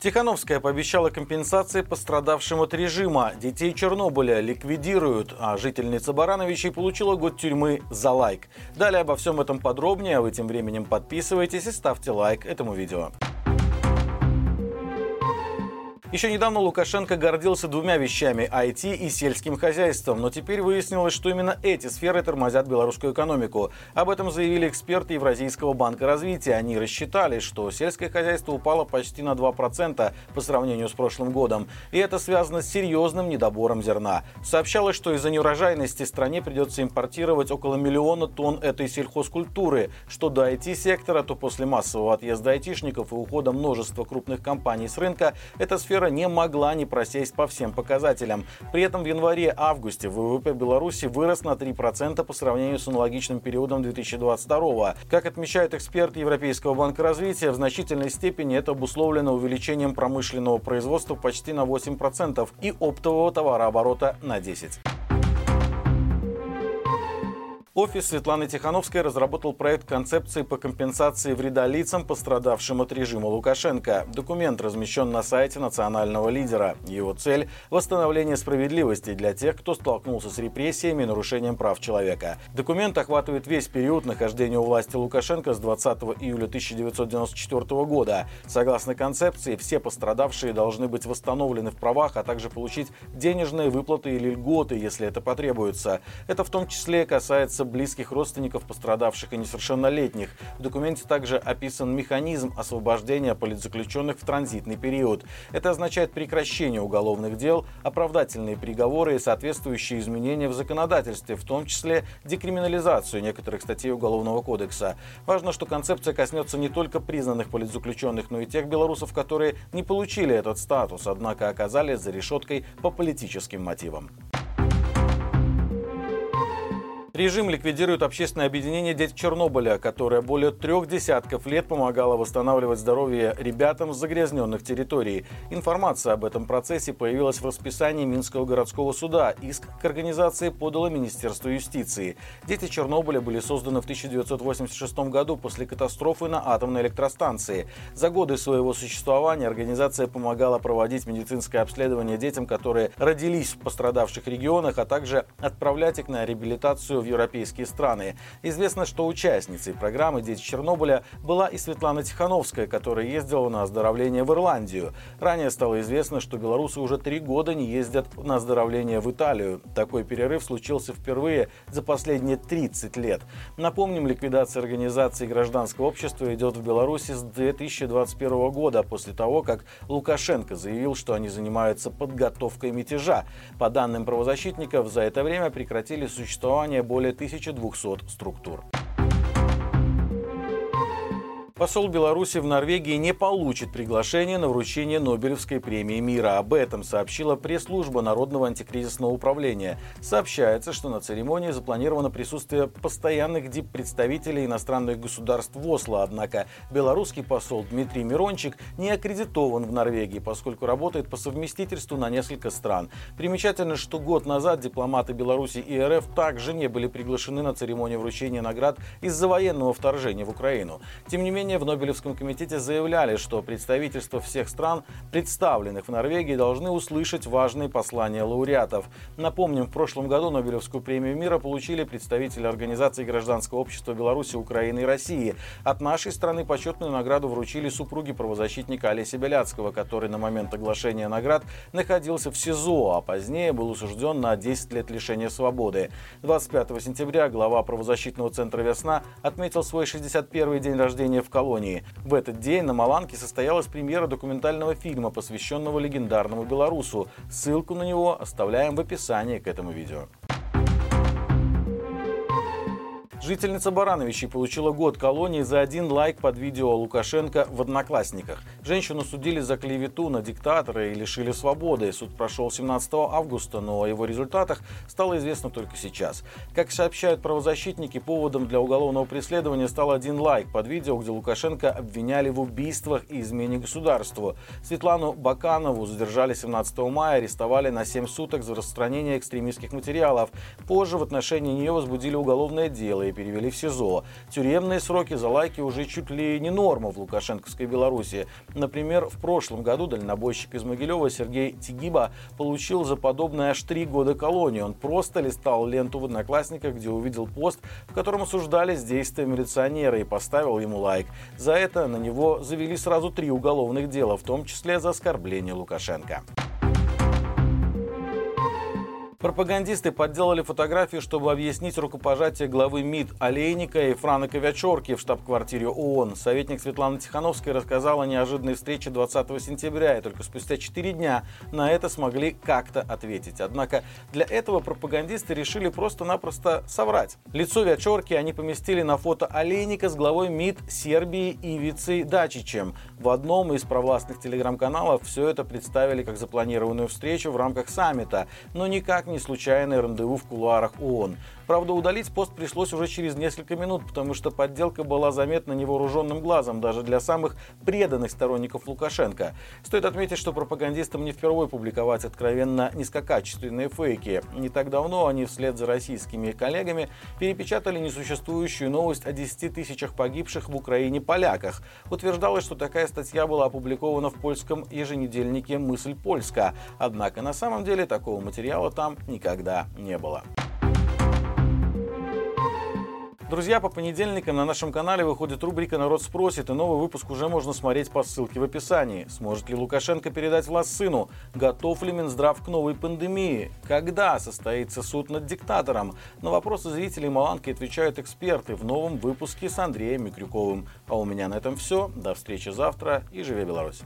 Тихановская пообещала компенсации пострадавшим от режима. Детей Чернобыля ликвидируют, а жительница Барановичей получила год тюрьмы за лайк. Далее обо всем этом подробнее, а вы тем временем подписывайтесь и ставьте лайк этому видео. Еще недавно Лукашенко гордился двумя вещами – IT и сельским хозяйством, но теперь выяснилось, что именно эти сферы тормозят белорусскую экономику. Об этом заявили эксперты Евразийского банка развития. Они рассчитали, что сельское хозяйство упало почти на 2% по сравнению с прошлым годом. И это связано с серьезным недобором зерна. Сообщалось, что из-за неурожайности стране придется импортировать около миллиона тонн этой сельхозкультуры. Что до IT-сектора, то после массового отъезда айтишников и ухода множества крупных компаний с рынка, эта сфера сфера не могла не просесть по всем показателям. При этом в январе-августе ВВП Беларуси вырос на 3% по сравнению с аналогичным периодом 2022. Как отмечают эксперты Европейского банка развития, в значительной степени это обусловлено увеличением промышленного производства почти на 8% и оптового товарооборота на 10%. Офис Светланы Тихановской разработал проект концепции по компенсации вреда лицам, пострадавшим от режима Лукашенко. Документ размещен на сайте национального лидера. Его цель – восстановление справедливости для тех, кто столкнулся с репрессиями и нарушением прав человека. Документ охватывает весь период нахождения у власти Лукашенко с 20 июля 1994 года. Согласно концепции, все пострадавшие должны быть восстановлены в правах, а также получить денежные выплаты или льготы, если это потребуется. Это в том числе касается касается близких родственников пострадавших и несовершеннолетних. В документе также описан механизм освобождения политзаключенных в транзитный период. Это означает прекращение уголовных дел, оправдательные приговоры и соответствующие изменения в законодательстве, в том числе декриминализацию некоторых статей Уголовного кодекса. Важно, что концепция коснется не только признанных политзаключенных, но и тех белорусов, которые не получили этот статус, однако оказались за решеткой по политическим мотивам. Режим ликвидирует общественное объединение «Дети Чернобыля», которое более трех десятков лет помогало восстанавливать здоровье ребятам с загрязненных территорий. Информация об этом процессе появилась в расписании Минского городского суда. Иск к организации подало Министерство юстиции. «Дети Чернобыля» были созданы в 1986 году после катастрофы на атомной электростанции. За годы своего существования организация помогала проводить медицинское обследование детям, которые родились в пострадавших регионах, а также отправлять их на реабилитацию в европейские страны. Известно, что участницей программы «Дети Чернобыля» была и Светлана Тихановская, которая ездила на оздоровление в Ирландию. Ранее стало известно, что белорусы уже три года не ездят на оздоровление в Италию. Такой перерыв случился впервые за последние 30 лет. Напомним, ликвидация организации гражданского общества идет в Беларуси с 2021 года, после того, как Лукашенко заявил, что они занимаются подготовкой мятежа. По данным правозащитников, за это время прекратили существование более 1200 структур. Посол Беларуси в Норвегии не получит приглашение на вручение Нобелевской премии мира. Об этом сообщила пресс-служба Народного антикризисного управления. Сообщается, что на церемонии запланировано присутствие постоянных дип-представителей иностранных государств в Осло. Однако белорусский посол Дмитрий Мирончик не аккредитован в Норвегии, поскольку работает по совместительству на несколько стран. Примечательно, что год назад дипломаты Беларуси и РФ также не были приглашены на церемонию вручения наград из-за военного вторжения в Украину. Тем не менее, ранее в Нобелевском комитете заявляли, что представительства всех стран, представленных в Норвегии, должны услышать важные послания лауреатов. Напомним, в прошлом году Нобелевскую премию мира получили представители Организации гражданского общества Беларуси, Украины и России. От нашей страны почетную награду вручили супруги правозащитника Олеся Беляцкого, который на момент оглашения наград находился в СИЗО, а позднее был осужден на 10 лет лишения свободы. 25 сентября глава правозащитного центра «Весна» отметил свой 61-й день рождения в Колумбии колонии. В этот день на Маланке состоялась премьера документального фильма, посвященного легендарному белорусу. Ссылку на него оставляем в описании к этому видео. Жительница Барановичей получила год колонии за один лайк под видео Лукашенко в «Одноклассниках». Женщину судили за клевету на диктатора и лишили свободы. Суд прошел 17 августа, но о его результатах стало известно только сейчас. Как сообщают правозащитники, поводом для уголовного преследования стал один лайк под видео, где Лукашенко обвиняли в убийствах и измене государству. Светлану Баканову задержали 17 мая, арестовали на 7 суток за распространение экстремистских материалов. Позже в отношении нее возбудили уголовное дело и перевели в СИЗО. Тюремные сроки за лайки уже чуть ли не норма в лукашенковской Беларуси. Например, в прошлом году дальнобойщик из Могилева Сергей Тигиба получил за подобное аж три года колонии. Он просто листал ленту в Одноклассниках, где увидел пост, в котором осуждались действия милиционера и поставил ему лайк. За это на него завели сразу три уголовных дела, в том числе за оскорбление Лукашенко. Пропагандисты подделали фотографии, чтобы объяснить рукопожатие главы МИД Олейника и Франка Вячорки в штаб-квартире ООН. Советник Светлана Тихановская рассказала о неожиданной встрече 20 сентября, и только спустя 4 дня на это смогли как-то ответить. Однако для этого пропагандисты решили просто-напросто соврать. Лицо Вячорки они поместили на фото Олейника с главой МИД Сербии Ивицей Дачичем. В одном из провластных телеграм-каналов все это представили как запланированную встречу в рамках саммита, но никак не случайное рандеву в кулуарах ООН. Правда, удалить пост пришлось уже через несколько минут, потому что подделка была заметна невооруженным глазом даже для самых преданных сторонников Лукашенко. Стоит отметить, что пропагандистам не впервые публиковать откровенно низкокачественные фейки. Не так давно они вслед за российскими коллегами перепечатали несуществующую новость о 10 тысячах погибших в Украине поляках. Утверждалось, что такая статья была опубликована в польском еженедельнике «Мысль Польска». Однако на самом деле такого материала там никогда не было. Друзья, по понедельникам на нашем канале выходит рубрика «Народ спросит», и новый выпуск уже можно смотреть по ссылке в описании. Сможет ли Лукашенко передать власть сыну? Готов ли Минздрав к новой пандемии? Когда состоится суд над диктатором? На вопросы зрителей Маланки отвечают эксперты в новом выпуске с Андреем Микрюковым. А у меня на этом все. До встречи завтра и живи Беларусь!